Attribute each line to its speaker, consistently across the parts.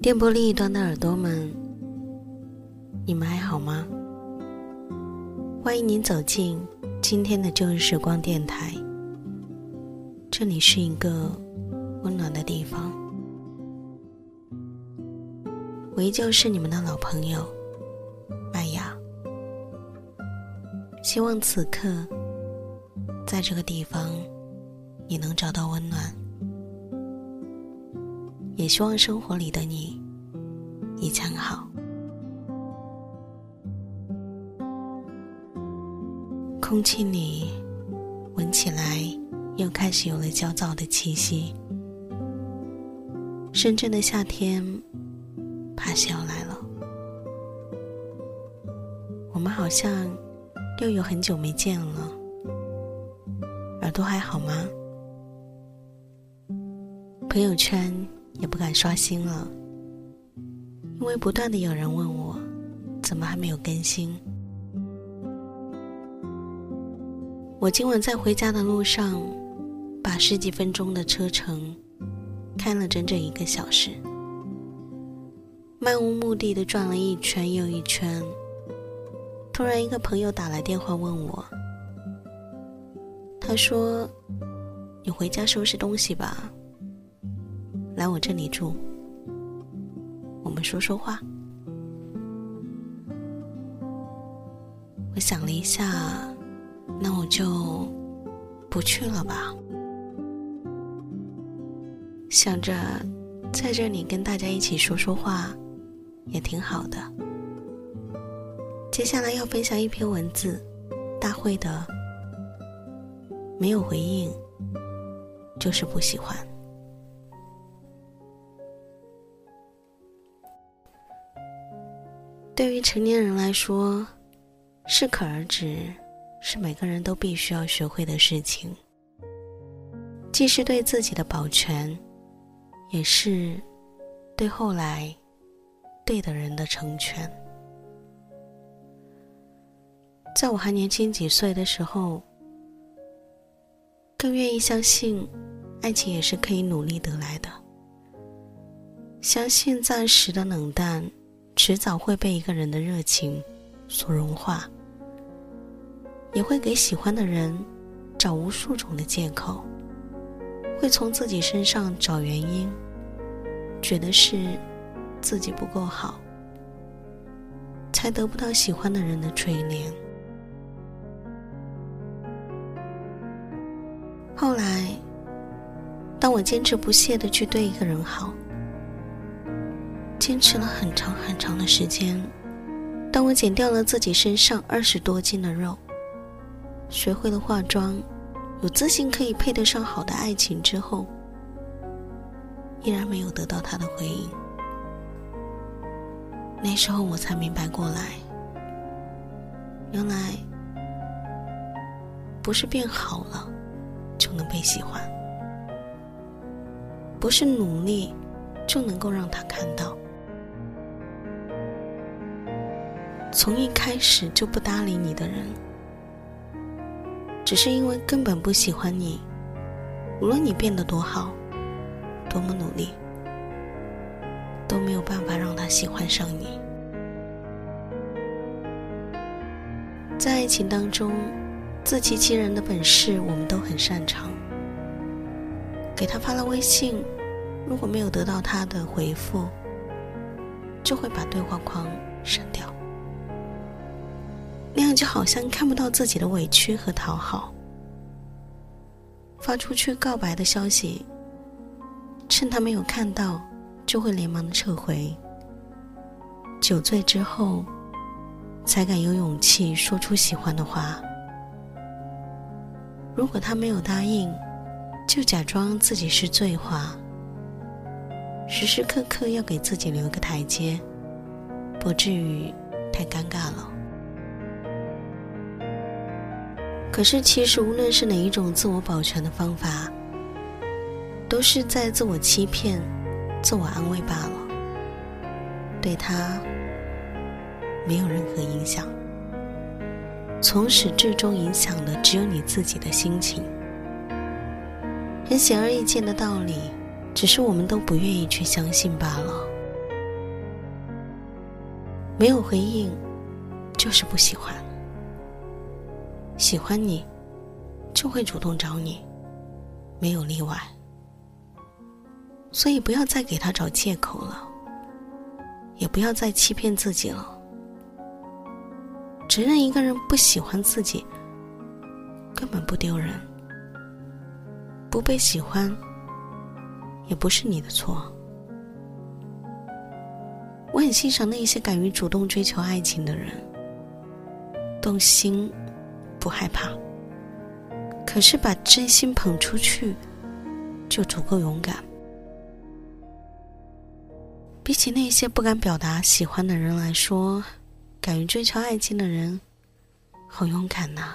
Speaker 1: 电波另一端的耳朵们，你们还好吗？欢迎您走进今天的旧日时光电台。这里是一个温暖的地方，我依旧是你们的老朋友麦芽。希望此刻在这个地方，你能找到温暖。也希望生活里的你一切好。空气里闻起来又开始有了焦躁的气息。深圳的夏天怕是要来了。我们好像又有很久没见了。耳朵还好吗？朋友圈。也不敢刷新了，因为不断的有人问我，怎么还没有更新？我今晚在回家的路上，把十几分钟的车程，开了整整一个小时，漫无目的的转了一圈又一圈。突然，一个朋友打来电话问我，他说：“你回家收拾东西吧。”来我这里住，我们说说话。我想了一下，那我就不去了吧。想着在这里跟大家一起说说话，也挺好的。接下来要分享一篇文字，大会的没有回应，就是不喜欢。对于成年人来说，适可而止是每个人都必须要学会的事情，既是对自己的保全，也是对后来对的人的成全。在我还年轻几岁的时候，更愿意相信爱情也是可以努力得来的，相信暂时的冷淡。迟早会被一个人的热情所融化，也会给喜欢的人找无数种的借口，会从自己身上找原因，觉得是自己不够好，才得不到喜欢的人的垂怜。后来，当我坚持不懈的去对一个人好。坚持了很长很长的时间。当我减掉了自己身上二十多斤的肉，学会了化妆，有自信可以配得上好的爱情之后，依然没有得到他的回应。那时候我才明白过来，原来不是变好了就能被喜欢，不是努力就能够让他看到。从一开始就不搭理你的人，只是因为根本不喜欢你。无论你变得多好，多么努力，都没有办法让他喜欢上你。在爱情当中，自欺欺人的本事我们都很擅长。给他发了微信，如果没有得到他的回复，就会把对话框删掉。那样就好像看不到自己的委屈和讨好。发出去告白的消息，趁他没有看到，就会连忙的撤回。酒醉之后，才敢有勇气说出喜欢的话。如果他没有答应，就假装自己是醉话，时时刻刻要给自己留个台阶，不至于太尴尬了。可是，其实无论是哪一种自我保全的方法，都是在自我欺骗、自我安慰罢了，对他没有任何影响。从始至终影响的只有你自己的心情。很显而易见的道理，只是我们都不愿意去相信罢了。没有回应，就是不喜欢。喜欢你，就会主动找你，没有例外。所以不要再给他找借口了，也不要再欺骗自己了。承认一个人不喜欢自己，根本不丢人。不被喜欢，也不是你的错。我很欣赏那些敢于主动追求爱情的人，动心。不害怕，可是把真心捧出去，就足够勇敢。比起那些不敢表达喜欢的人来说，敢于追求爱情的人，好勇敢呐！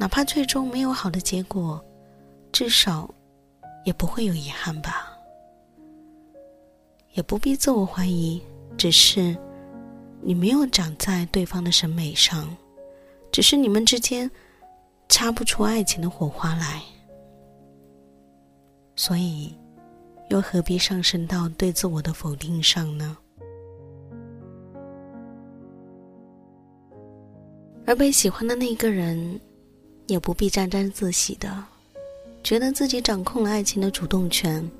Speaker 1: 哪怕最终没有好的结果，至少也不会有遗憾吧？也不必自我怀疑，只是。你没有长在对方的审美上，只是你们之间擦不出爱情的火花来，所以又何必上升到对自我的否定上呢？而被喜欢的那个人，也不必沾沾自喜的，觉得自己掌控了爱情的主动权，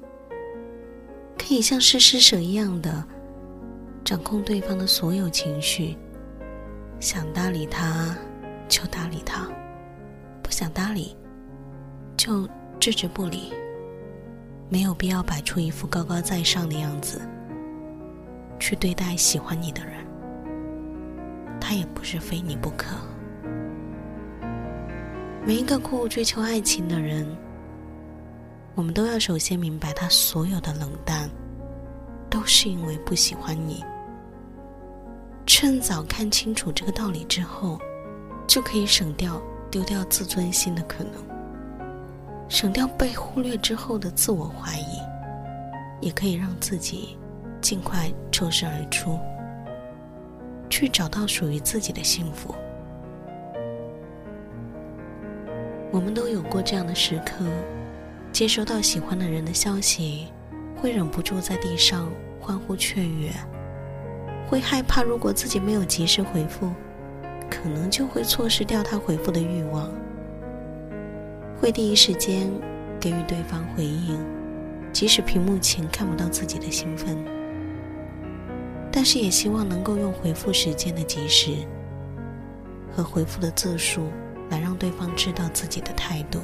Speaker 1: 可以像是施舍一样的。掌控对方的所有情绪，想搭理他就搭理他，不想搭理就置之不理。没有必要摆出一副高高在上的样子去对待喜欢你的人，他也不是非你不可。每一个苦苦追求爱情的人，我们都要首先明白，他所有的冷淡都是因为不喜欢你。趁早看清楚这个道理之后，就可以省掉丢掉自尊心的可能，省掉被忽略之后的自我怀疑，也可以让自己尽快抽身而出，去找到属于自己的幸福。我们都有过这样的时刻，接收到喜欢的人的消息，会忍不住在地上欢呼雀跃。会害怕，如果自己没有及时回复，可能就会错失掉他回复的欲望。会第一时间给予对方回应，即使屏幕前看不到自己的兴奋，但是也希望能够用回复时间的及时和回复的字数来让对方知道自己的态度。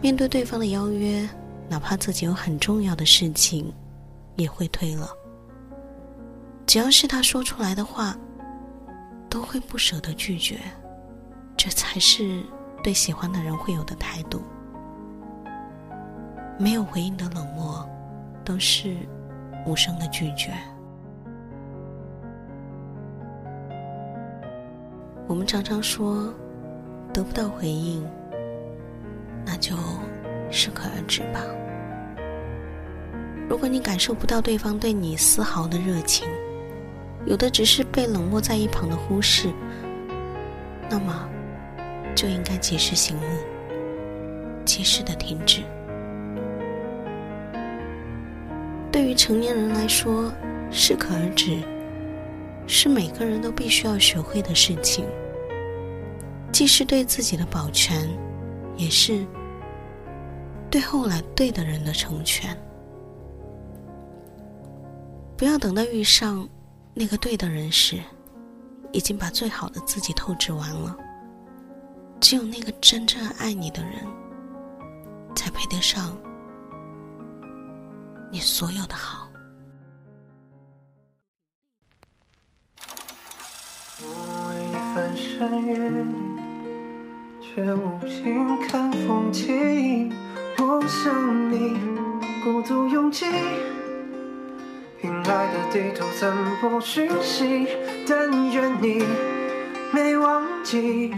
Speaker 1: 面对对方的邀约，哪怕自己有很重要的事情，也会推了。只要是他说出来的话，都会不舍得拒绝，这才是对喜欢的人会有的态度。没有回应的冷漠，都是无声的拒绝。我们常常说，得不到回应，那就适可而止吧。如果你感受不到对方对你丝毫的热情，有的只是被冷漠在一旁的忽视，那么就应该及时醒悟，及时的停止。对于成年人来说，适可而止是每个人都必须要学会的事情，既是对自己的保全，也是对后来对的人的成全。不要等到遇上。那个对的人时，已经把最好的自己透支完了。只有那个真正爱你的人，才配得上你所有的好。
Speaker 2: 翻山越，却无心看风景。我想你，孤独拥挤。平爱的地图散播讯息，但愿你没忘记，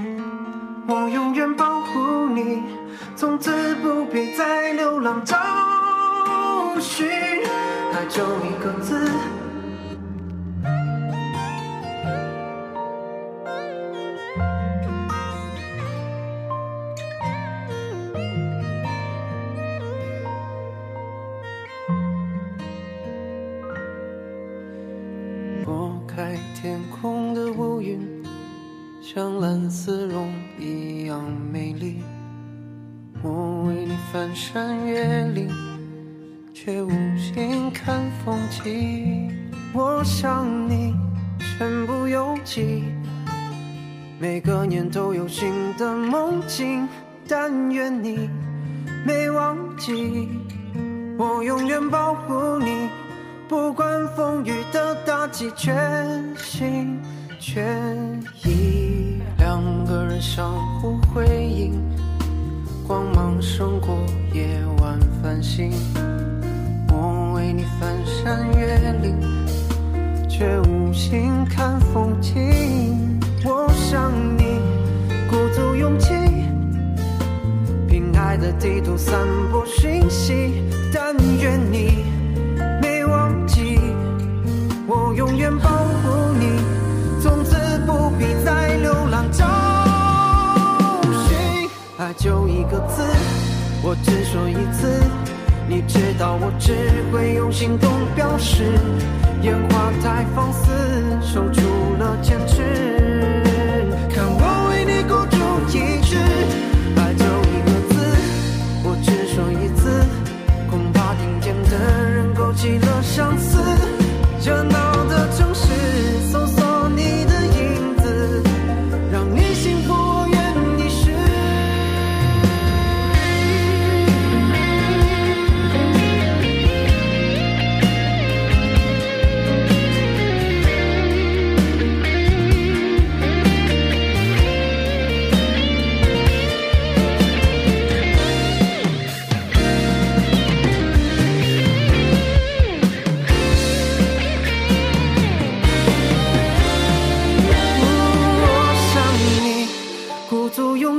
Speaker 2: 我永远保护你，从此不必再流浪找寻，爱就一个字。翻山越岭，却无心看风景。我想你身不由己，每个年都有新的梦境，但愿你没忘记，我永远保护你。不管风雨的打击，全心全意。两个人相互辉映，光芒胜过夜晚繁星。我为你翻山越岭，却无心看风景。我想你，鼓足勇气，凭爱的地图散播讯息。但愿你没忘记，我。永远保护你，从此不必再流浪找寻。爱就一个字，我只说一次，你知道我只会用行动表示。烟花太放肆，守住了坚持。看我为你孤注一掷。爱就一个字，我只说一次，恐怕听见的人勾起了相思。